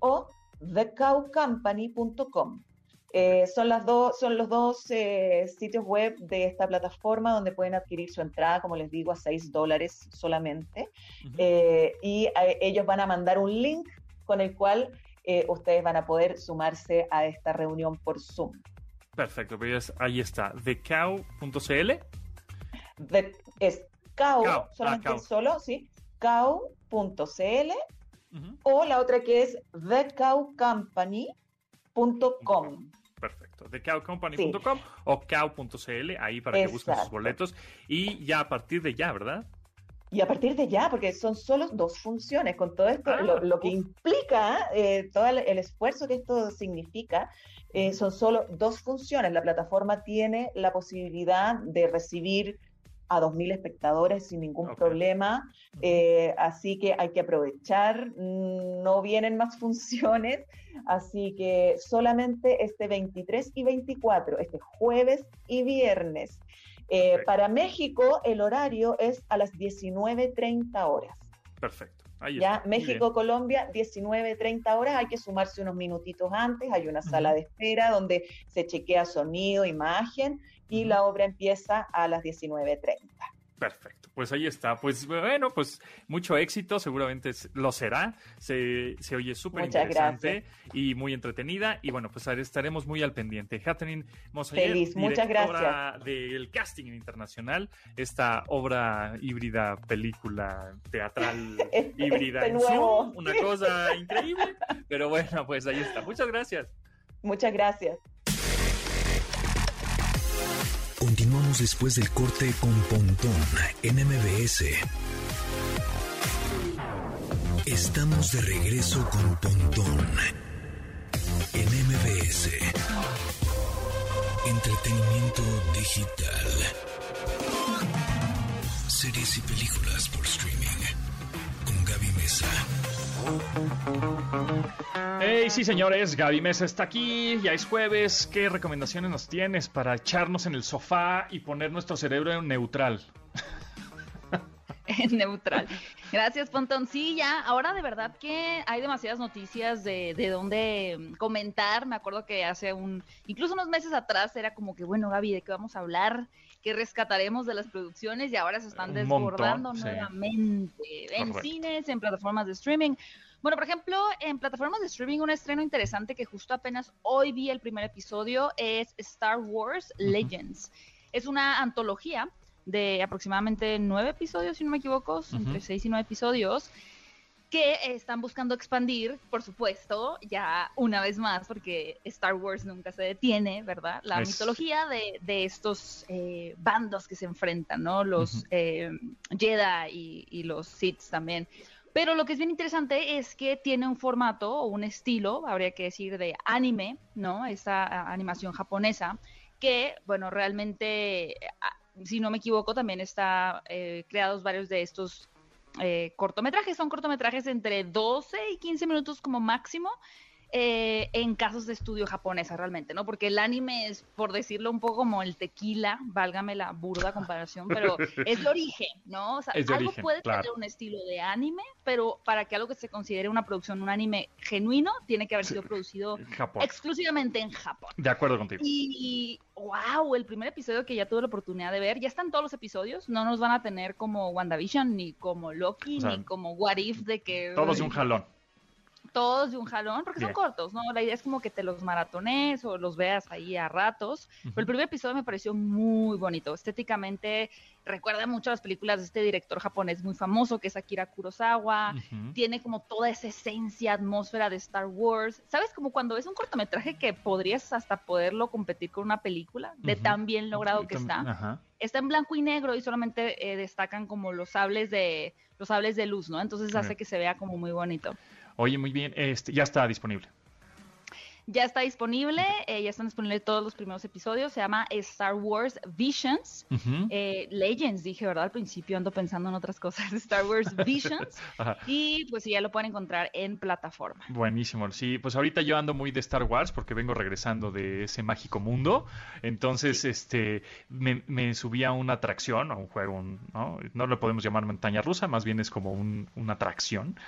o thecowcompany.com. Eh, son, las dos, son los dos eh, sitios web de esta plataforma donde pueden adquirir su entrada, como les digo, a 6 dólares solamente. y ellos van a mandar un link con el cual ustedes van a poder sumarse a esta reunión por Zoom. Perfecto, pues ahí está, thecow.cl. Es cow, ah, solamente solo, ¿sí? cow.cl o la otra que es thecowcompany.com. Perfecto, thecowcompany.com o cow.cl, ahí para que busquen sus boletos. Y ya a partir de ya, ¿verdad? Y a partir de ya, porque son solo dos funciones, con todo esto, lo, ah, que implica, eh, todo el, esfuerzo que esto significa, eh, son solo dos funciones. La plataforma tiene la posibilidad de recibir a 2.000 espectadores sin ningún problema, eh, así que hay que aprovechar, mm, no vienen más funciones, así que solamente este 23 y 24, este jueves y viernes. Eh, para México el horario es a las 19.30 horas. Perfecto ya México, Colombia, 19, 30 horas, hay que sumarse unos minutitos antes, hay una sala de espera donde se chequea sonido, imagen y la obra empieza a las 19.30. Perfecto pues ahí está. Pues bueno, pues mucho éxito, seguramente lo será. Se, se oye súper interesante y muy entretenida. Y bueno, pues estaremos muy al pendiente. Catherine Feliz, muchas gracias. del casting internacional, esta obra híbrida, película teatral este híbrida en Zoom, una cosa increíble. Pero bueno, pues ahí está. Muchas gracias. Muchas gracias. Continuamos después del corte con Pontón en MBS. Estamos de regreso con Pontón en MBS. Entretenimiento digital. Series y películas por streaming. Con Gaby Mesa. Hey, sí señores, Gaby Mesa está aquí, ya es jueves. ¿Qué recomendaciones nos tienes para echarnos en el sofá y poner nuestro cerebro en neutral? En neutral. Gracias, Pontoncilla. Ahora de verdad que hay demasiadas noticias de, de donde comentar. Me acuerdo que hace un, incluso unos meses atrás era como que, bueno, Gaby, ¿de qué vamos a hablar? ¿Qué rescataremos de las producciones? Y ahora se están desbordando nuevamente en cines, en plataformas de streaming. Bueno, por ejemplo, en plataformas de streaming, un estreno interesante que justo apenas hoy vi el primer episodio es Star Wars Legends. Es una antología de aproximadamente nueve episodios, si no me equivoco, entre seis y nueve episodios, que están buscando expandir, por supuesto, ya una vez más, porque Star Wars nunca se detiene, ¿verdad? La mitología de, estos eh, bandos que se enfrentan, ¿no? Los eh, Jedi y, y, los Sith también. Pero lo que es bien interesante es que tiene un formato o un estilo, habría que decir, de anime, ¿no? Esta animación japonesa, que, bueno, realmente, si no me equivoco, también está eh, creados varios de estos eh, cortometrajes. Son cortometrajes entre 12 y 15 minutos como máximo. Eh, en casos de estudio japonesa realmente, ¿no? Porque el anime es, por decirlo un poco como el tequila, válgame la burda comparación, pero es de origen, ¿no? O sea, algo puede tener un estilo de anime, pero para que algo que se considere una producción, un anime genuino, tiene que haber sido producido exclusivamente en Japón. De acuerdo contigo. Y, wow, el primer episodio que ya tuve la oportunidad de ver, ya están todos los episodios, no nos van a tener como WandaVision, ni como Loki, ni como What If, de que... Todos de un jalón todos de un jalón, porque son cortos, ¿no? La idea es como que te los maratones o los veas ahí a ratos. Pero el primer episodio me pareció muy bonito. Estéticamente recuerda mucho a las películas de este director japonés muy famoso que es Akira Kurosawa. Tiene como toda esa esencia, atmósfera de Star Wars. ¿Sabes? Como cuando ves un cortometraje que podrías hasta poderlo competir con una película, de tan bien logrado que está. Está en blanco y negro y solamente eh, destacan como los sables de los sables de luz, ¿no? Entonces hace que se vea como muy bonito. Oye, muy bien, este, ya está disponible. Ya está disponible, eh, ya están disponibles todos los primeros episodios. Se llama Star Wars Visions. Eh, Legends, dije, ¿verdad? Al principio ando pensando en otras cosas. Star Wars Visions. y pues ya lo pueden encontrar en plataforma. Buenísimo. Sí, pues ahorita yo ando muy de Star Wars porque vengo regresando de ese mágico mundo. Entonces, este, me, subí a una atracción, a un juego, ¿no? No lo podemos llamar montaña rusa, más bien es como una atracción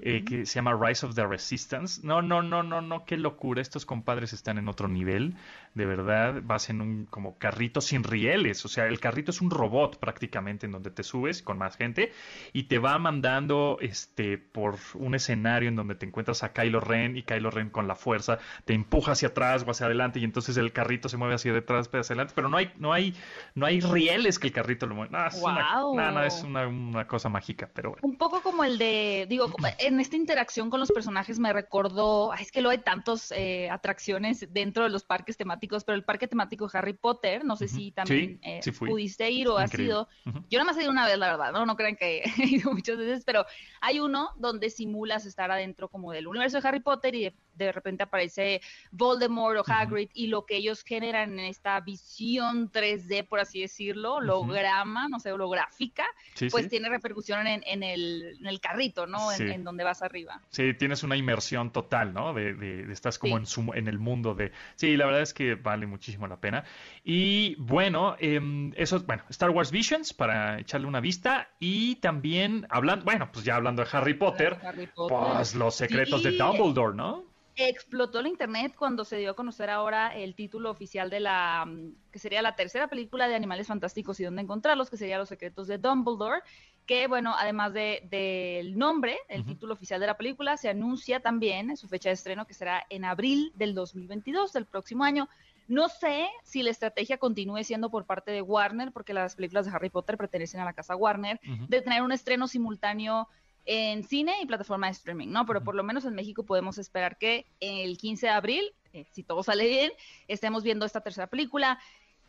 eh, que se llama Rise of the Resistance. No, no, no, no, no, qué locura estos compadres están en otro nivel, de verdad, vas en un como carrito sin rieles, o sea, el carrito es un robot prácticamente en donde te subes con más gente y te va mandando este por un escenario en donde te encuentras a Kylo Ren y Kylo Ren con la fuerza te empuja hacia atrás o hacia adelante y entonces el carrito se mueve hacia detrás, hacia adelante, pero no hay no hay no hay rieles que el carrito lo mueva. es, una, es una, cosa mágica, pero Un poco como el de, digo, en esta interacción con los personajes me recordó, es que lo hay tantos eh, atracciones dentro de los parques temáticos, pero el parque temático Harry Potter, no sé si también eh, pudiste ir o has sido. Yo nada más he ido una vez, la verdad, ¿no? No crean que he ido muchas veces, pero hay uno donde simulas estar adentro como del universo de Harry Potter y de, repente aparece Voldemort o Hagrid y lo que ellos generan en esta visión 3D, por así decirlo, holograma, no sé, holográfica, pues tiene repercusión en, el, carrito, ¿no? En, donde vas arriba. Sí, tienes una inmersión total, ¿no? De, de, estás como en, el mundo de... Sí, la verdad es que vale muchísimo la pena. Y bueno, eh, eso, bueno, Star Wars Visions para echarle una vista y también hablando, bueno, pues ya hablando de Harry Potter, pues los secretos de Dumbledore, ¿no? Explotó el internet cuando se dio a conocer ahora el título oficial de la que sería la tercera película de Animales Fantásticos y dónde encontrarlos, que sería Los secretos de Dumbledore, que bueno, además del de, nombre, el título oficial de la película, se anuncia también su fecha de estreno que será en abril del 2022, del próximo año. No sé si la estrategia continúe siendo por parte de Warner, porque las películas de Harry Potter pertenecen a la casa Warner, de tener un estreno simultáneo en cine y plataforma de streaming, ¿no? Pero por lo menos en México podemos esperar que el 15 de abril, eh, si todo sale bien, estemos viendo esta tercera película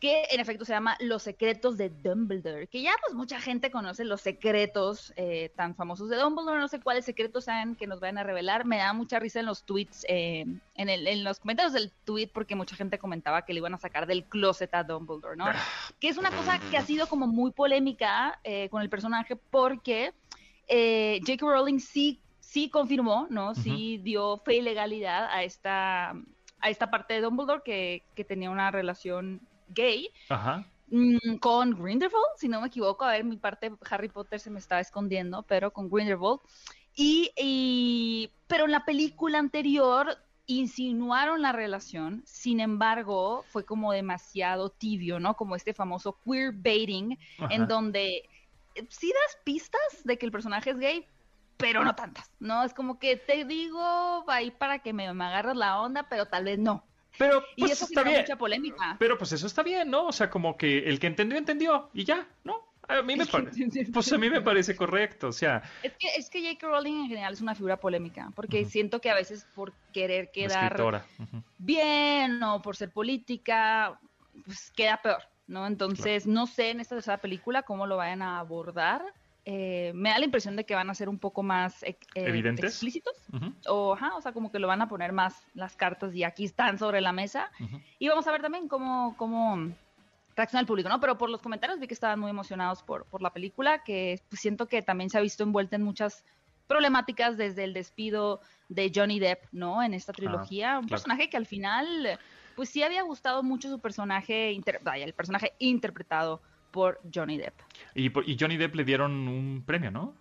que en efecto se llama Los secretos de Dumbledore, que ya pues mucha gente conoce los secretos eh, tan famosos de Dumbledore, no sé cuáles secretos sean que nos vayan a revelar, me da mucha risa en los tweets, eh, en, el, en, los comentarios del tweet, porque mucha gente comentaba que le iban a sacar del closet a Dumbledore, ¿no? Ah. Que es una cosa que ha sido como muy polémica eh, con el personaje porque J.K. Rowling sí, sí confirmó, ¿no? Sí dio fe y legalidad a esta, a esta parte de Dumbledore que, que tenía una relación gay. Mm, con Grindelwald, si no me equivoco, a ver, mi parte Harry Potter se me estaba escondiendo, pero con Grindelwald. Y, pero en la película anterior insinuaron la relación, sin embargo, fue como demasiado tibio, ¿no? Como este famoso queer baiting, en donde eh, sí das pistas de que el personaje es gay, pero no tantas, ¿no? Es como que te digo ahí para que me, me agarres la onda, pero tal vez no. Pero pues y eso está bien. mucha polémica. Pero pues eso está bien, ¿no? O sea, como que el que entendió, entendió y ya, ¿no? A mí me parece, pues a mí me parece correcto, o sea. Es que, es que J.K. Rowling en general es una figura polémica, porque siento que a veces por querer quedar bien o por ser política, pues queda peor, ¿no? Entonces, no sé en esta tercera película cómo lo vayan a abordar, eh, me da la impresión de que van a ser un poco más eh, eh, explícitos. O, o sea, como que lo van a poner más las cartas y aquí están sobre la mesa. Y vamos a ver también cómo, cómo reacciona el público, ¿no? Pero por los comentarios vi que estaban muy emocionados por, por la película, que pues, siento que también se ha visto envuelta en muchas problemáticas desde el despido de Johnny Depp, ¿no? En esta trilogía, un personaje que al final, pues sí había gustado mucho su personaje, vaya, el personaje interpretado por Johnny Depp. Y, Johnny Depp le dieron un premio, ¿no?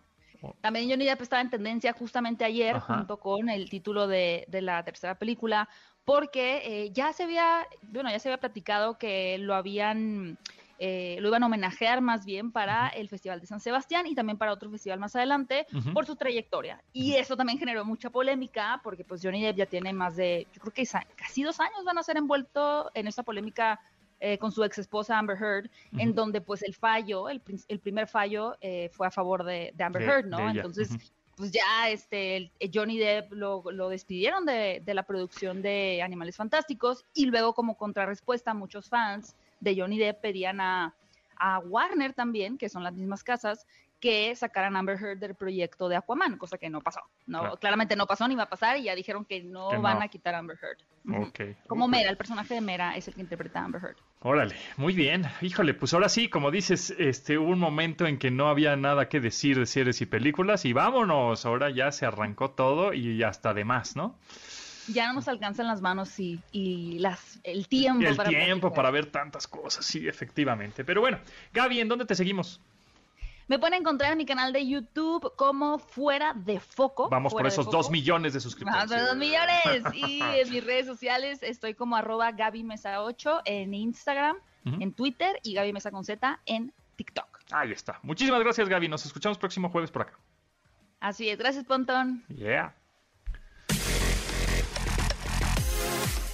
También Johnny Depp estaba en tendencia justamente ayer, junto con el título de, la tercera película, porque eh, ya se había, bueno, ya se había platicado que lo habían eh, lo iban a homenajear más bien para el Festival de San Sebastián y también para otro festival más adelante por su trayectoria. Y eso también generó mucha polémica porque pues Johnny Depp ya tiene más de, yo creo que casi dos años van a ser envuelto en esta polémica eh, con su ex esposa Amber Heard, en donde pues el fallo, el, primer fallo eh, fue a favor de, Amber Heard, ¿no? Entonces, pues ya este Johnny Depp lo, despidieron de, de, la producción de Animales Fantásticos y luego como contrarrespuesta muchos fans de Johnny Depp pedían a, Warner también, que son las mismas casas, que sacaran Amber Heard del proyecto de Aquaman, cosa que no pasó. No, Claramente no pasó ni va a pasar y ya dijeron que no van a quitar a Amber Heard. Como Mera, el personaje de Mera es el que interpreta a Amber Heard. Órale, muy bien. Híjole, pues ahora sí, como dices, este hubo un momento en que no había nada que decir de series y películas y vámonos, ahora ya se arrancó todo y hasta de más, ¿no? Ya no nos alcanzan las manos y, y las, el tiempo. El tiempo para ver tantas cosas, sí, efectivamente. Pero bueno, Gaby, ¿en dónde te seguimos? Me pueden encontrar en mi canal de YouTube como Fuera de Foco. Vamos por esos dos millones de suscriptores. Vamos por dos millones. Y en mis redes sociales estoy como arroba Gaby Mesa 8 en Instagram, en Twitter y Gaby Mesa con Z en TikTok. Ahí está. Muchísimas gracias, Gaby. Nos escuchamos próximo jueves por acá. Así es. Gracias, Pontón. Yeah.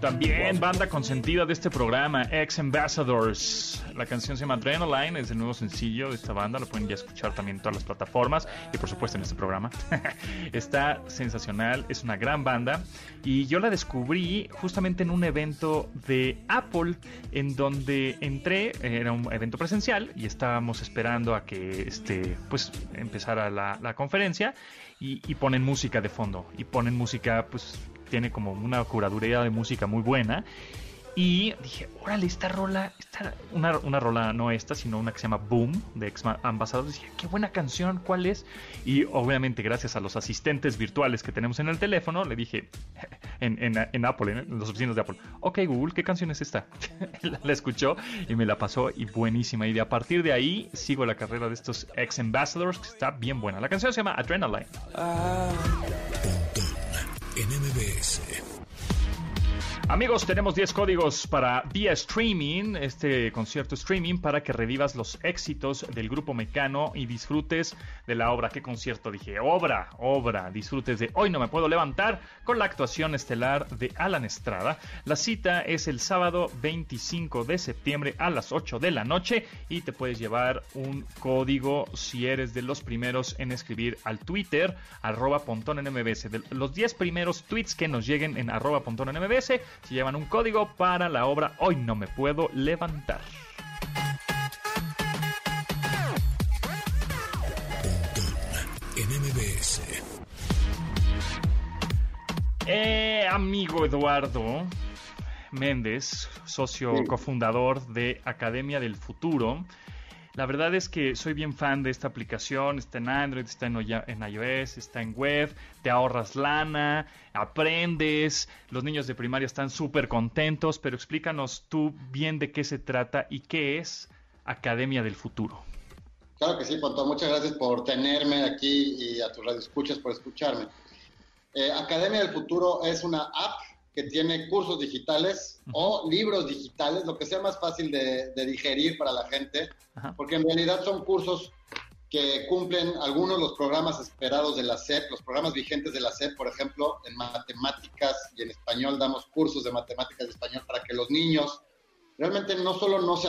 También banda consentida de este programa, Ex Ambassadors. La canción se llama Adrenaline, es el nuevo sencillo de esta banda, lo pueden ya escuchar también en todas las plataformas y por supuesto en este programa. Está sensacional, es una gran banda y yo la descubrí justamente en un evento de Apple en donde entré, era un evento presencial y estábamos esperando a que este, pues empezara la, la conferencia y, y ponen música de fondo y ponen música pues tiene como una curaduría de música muy buena. Y dije, órale, esta rola, esta, una, una, rola no esta, sino una que se llama Boom, de Ex Ambassadors. Dije, qué buena canción, ¿cuál es? Y obviamente, gracias a los asistentes virtuales que tenemos en el teléfono, le dije, en, en, Apple, en los oficinas de Apple, ok, Google, ¿qué canción es esta? la, escuchó y me la pasó y buenísima. Y de a partir de ahí, sigo la carrera de estos Ex Ambassadors, que está bien buena. La canción se llama Adrenaline. Ah en MBS. Amigos, tenemos 10 códigos para vía streaming, este concierto streaming, para que revivas los éxitos del grupo Mecano y disfrutes de la obra. ¿Qué concierto? Dije, obra, obra. Disfrutes de Hoy no me puedo levantar con la actuación estelar de Alan Estrada. La cita es el sábado 25 de septiembre a las 8 de la noche y te puedes llevar un código si eres de los primeros en escribir al Twitter, arroba pontón en MBS. De los 10 primeros tweets que nos lleguen en arroba pontón en se llevan un código para la obra Hoy no me puedo levantar. Eh, amigo Eduardo Méndez, socio cofundador de Academia del Futuro, la verdad es que soy bien fan de esta aplicación, está en Android, está en, iOS, está en web, te ahorras lana, aprendes, los niños de primaria están súper contentos, pero explícanos tú bien de qué se trata y qué es Academia del Futuro. Claro que sí, Ponto. Muchas gracias por tenerme aquí y a tus radioescuchas por escucharme. Eh, Academia del Futuro es una app que tiene cursos digitales o libros digitales, lo que sea más fácil de, digerir para la gente, porque en realidad son cursos que cumplen algunos de los programas esperados de la SEP, los programas vigentes de la SEP, por ejemplo, en matemáticas y en español damos cursos de matemáticas y español para que los niños realmente no solo no se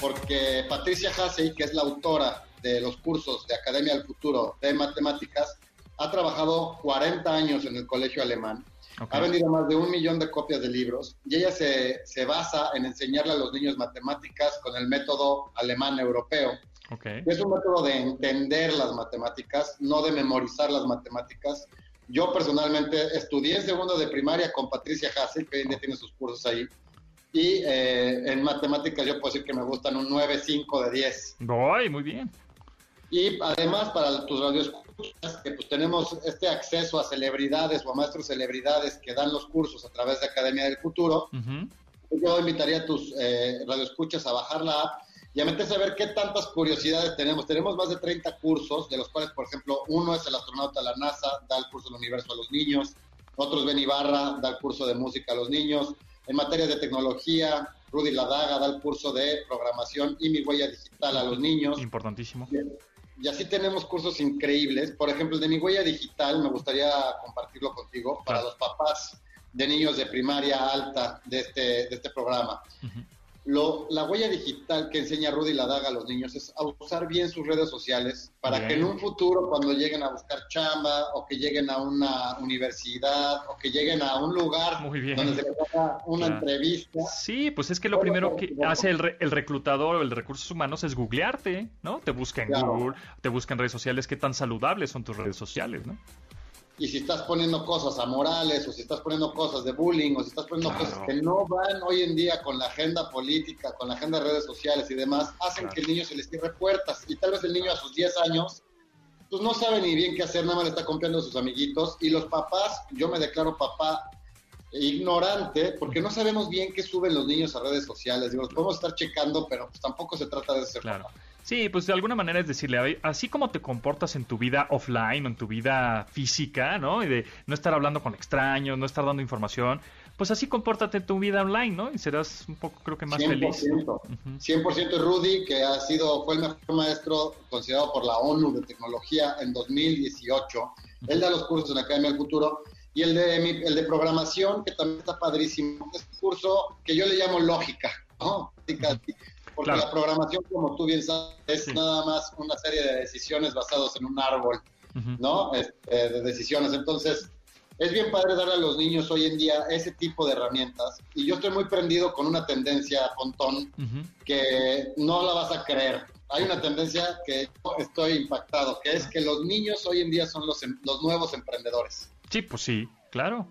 porque Patricia Hassey, que es la autora de los cursos de Academia del Futuro de Matemáticas, ha trabajado 40 años en el colegio alemán, ha vendido más de un millón de copias de libros y ella se, se, basa en enseñarle a los niños matemáticas con el método alemán europeo. que es un método de entender las matemáticas, no de memorizar las matemáticas. Yo personalmente estudié en segundo de primaria con Patricia Hassel, que hoy en día tiene sus cursos ahí. Y eh, en matemáticas yo puedo decir que me gustan un 9, 5 de 10. Voy, muy bien. Y además para tus radios que pues tenemos este acceso a celebridades o a maestros celebridades que dan los cursos a través de Academia del Futuro, yo invitaría a tus eh, radioescuchas a bajar la app y a meterse a ver qué tantas curiosidades tenemos. Tenemos más de 30 cursos, de los cuales, por ejemplo, uno es el astronauta de la NASA, da el curso del universo a los niños, otros Ben Ibarra, da el curso de música a los niños. En materia de tecnología, Rudy Ladaga da el curso de programación y mi huella digital a los niños. Importantísimo. Y así tenemos cursos increíbles. Por ejemplo, el de mi huella digital, me gustaría compartirlo contigo para los papás de niños de primaria alta de este, de este programa. Lo, la huella digital que enseña Rudy Ladaga a los niños es a usar bien sus redes sociales para que en un futuro, cuando lleguen a buscar chamba o que lleguen a una universidad o que lleguen a un lugar donde se les haga una entrevista. Sí, pues es que lo primero que hace el, el reclutador o el de recursos humanos es googlearte, ¿no? Te busca en Google, te busca en redes sociales, qué tan saludables son tus redes sociales, ¿no? Y si estás poniendo cosas amorales o si estás poniendo cosas de bullying o si estás poniendo cosas que no van hoy en día con la agenda política, con la agenda de redes sociales y demás, hacen que el niño se les cierre puertas. Y tal vez el niño a sus 10 años pues no sabe ni bien qué hacer, nada más le está confiando a sus amiguitos. Y los papás, yo me declaro papá ignorante porque no sabemos bien qué suben los niños a redes sociales, digo, los podemos estar checando, pero pues tampoco se trata de ser claro. Sí, pues de alguna manera es decirle, así como te comportas en tu vida offline en tu vida física, ¿no? Y de no estar hablando con extraños, no estar dando información, pues así compórtate en tu vida online, ¿no? Y serás un poco, creo que más 100%, feliz. 100% Rudy, que ha sido, fue el mejor maestro considerado por la ONU de tecnología en 2018. Él da los cursos en la Academia del Futuro. Y el de, el de programación, que también está padrísimo, es un curso que yo le llamo lógica, ¿no? Porque la programación, como tú bien sabes, es nada más una serie de decisiones basadas en un árbol, ¿no? Este, de decisiones. Entonces, es bien padre darle a los niños hoy en día ese tipo de herramientas. Y yo estoy muy prendido con una tendencia, Pontón, que no la vas a creer. Hay una tendencia que estoy impactado, que es que los niños hoy en día son los, em, los nuevos emprendedores. Sí, pues sí, claro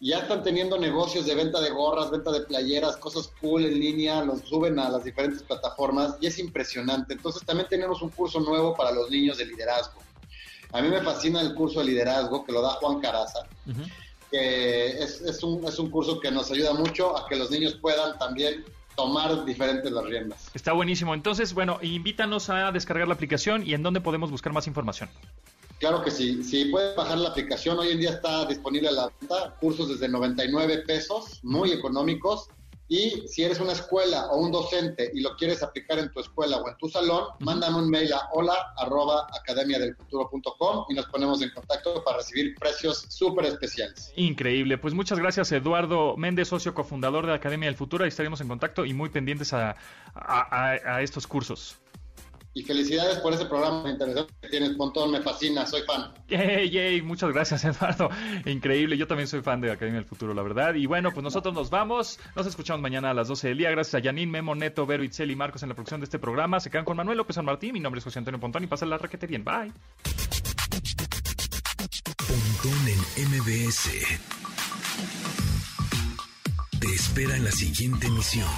ya están teniendo negocios de venta de gorras, venta de playeras, cosas cool en línea, los suben a las diferentes plataformas y es impresionante. Entonces también tenemos un curso nuevo para los niños de liderazgo. A mí me fascina el curso de liderazgo que lo da Juan Caraza, que es, es, un, es un curso que nos ayuda mucho a que los niños puedan también tomar diferentes las riendas. Está buenísimo. Entonces, bueno, invítanos a descargar la aplicación y en dónde podemos buscar más información. Claro que sí, si puedes bajar la aplicación, hoy en día está disponible a la venta, cursos desde 99 pesos, muy económicos, y si eres una escuela o un docente y lo quieres aplicar en tu escuela o en tu salón, mándame un mail a hola arroba academiadelfuturo.com y nos ponemos en contacto para recibir precios súper especiales. Increíble. Pues muchas gracias, Eduardo Méndez, socio cofundador de Academia del Futuro. Ahí estaremos en contacto y muy pendientes a, a estos cursos. Y felicidades por ese programa interesante que tienes, Pontón, me fascina, soy fan. Yay, yay, muchas gracias, Eduardo. Increíble, yo también soy fan de Academia del Futuro, la verdad. Y bueno, pues nosotros nos vamos, nos escuchamos mañana a las 12 del día. Gracias a Yanin, Memo, Neto, Vero, Itzel y Marcos en la producción de este programa. Se quedan con Manuel López San Martín, mi nombre es José Antonio Pontón y pasen la raquete bien. Bye. Pontón en MBS. Te espera en la siguiente emisión.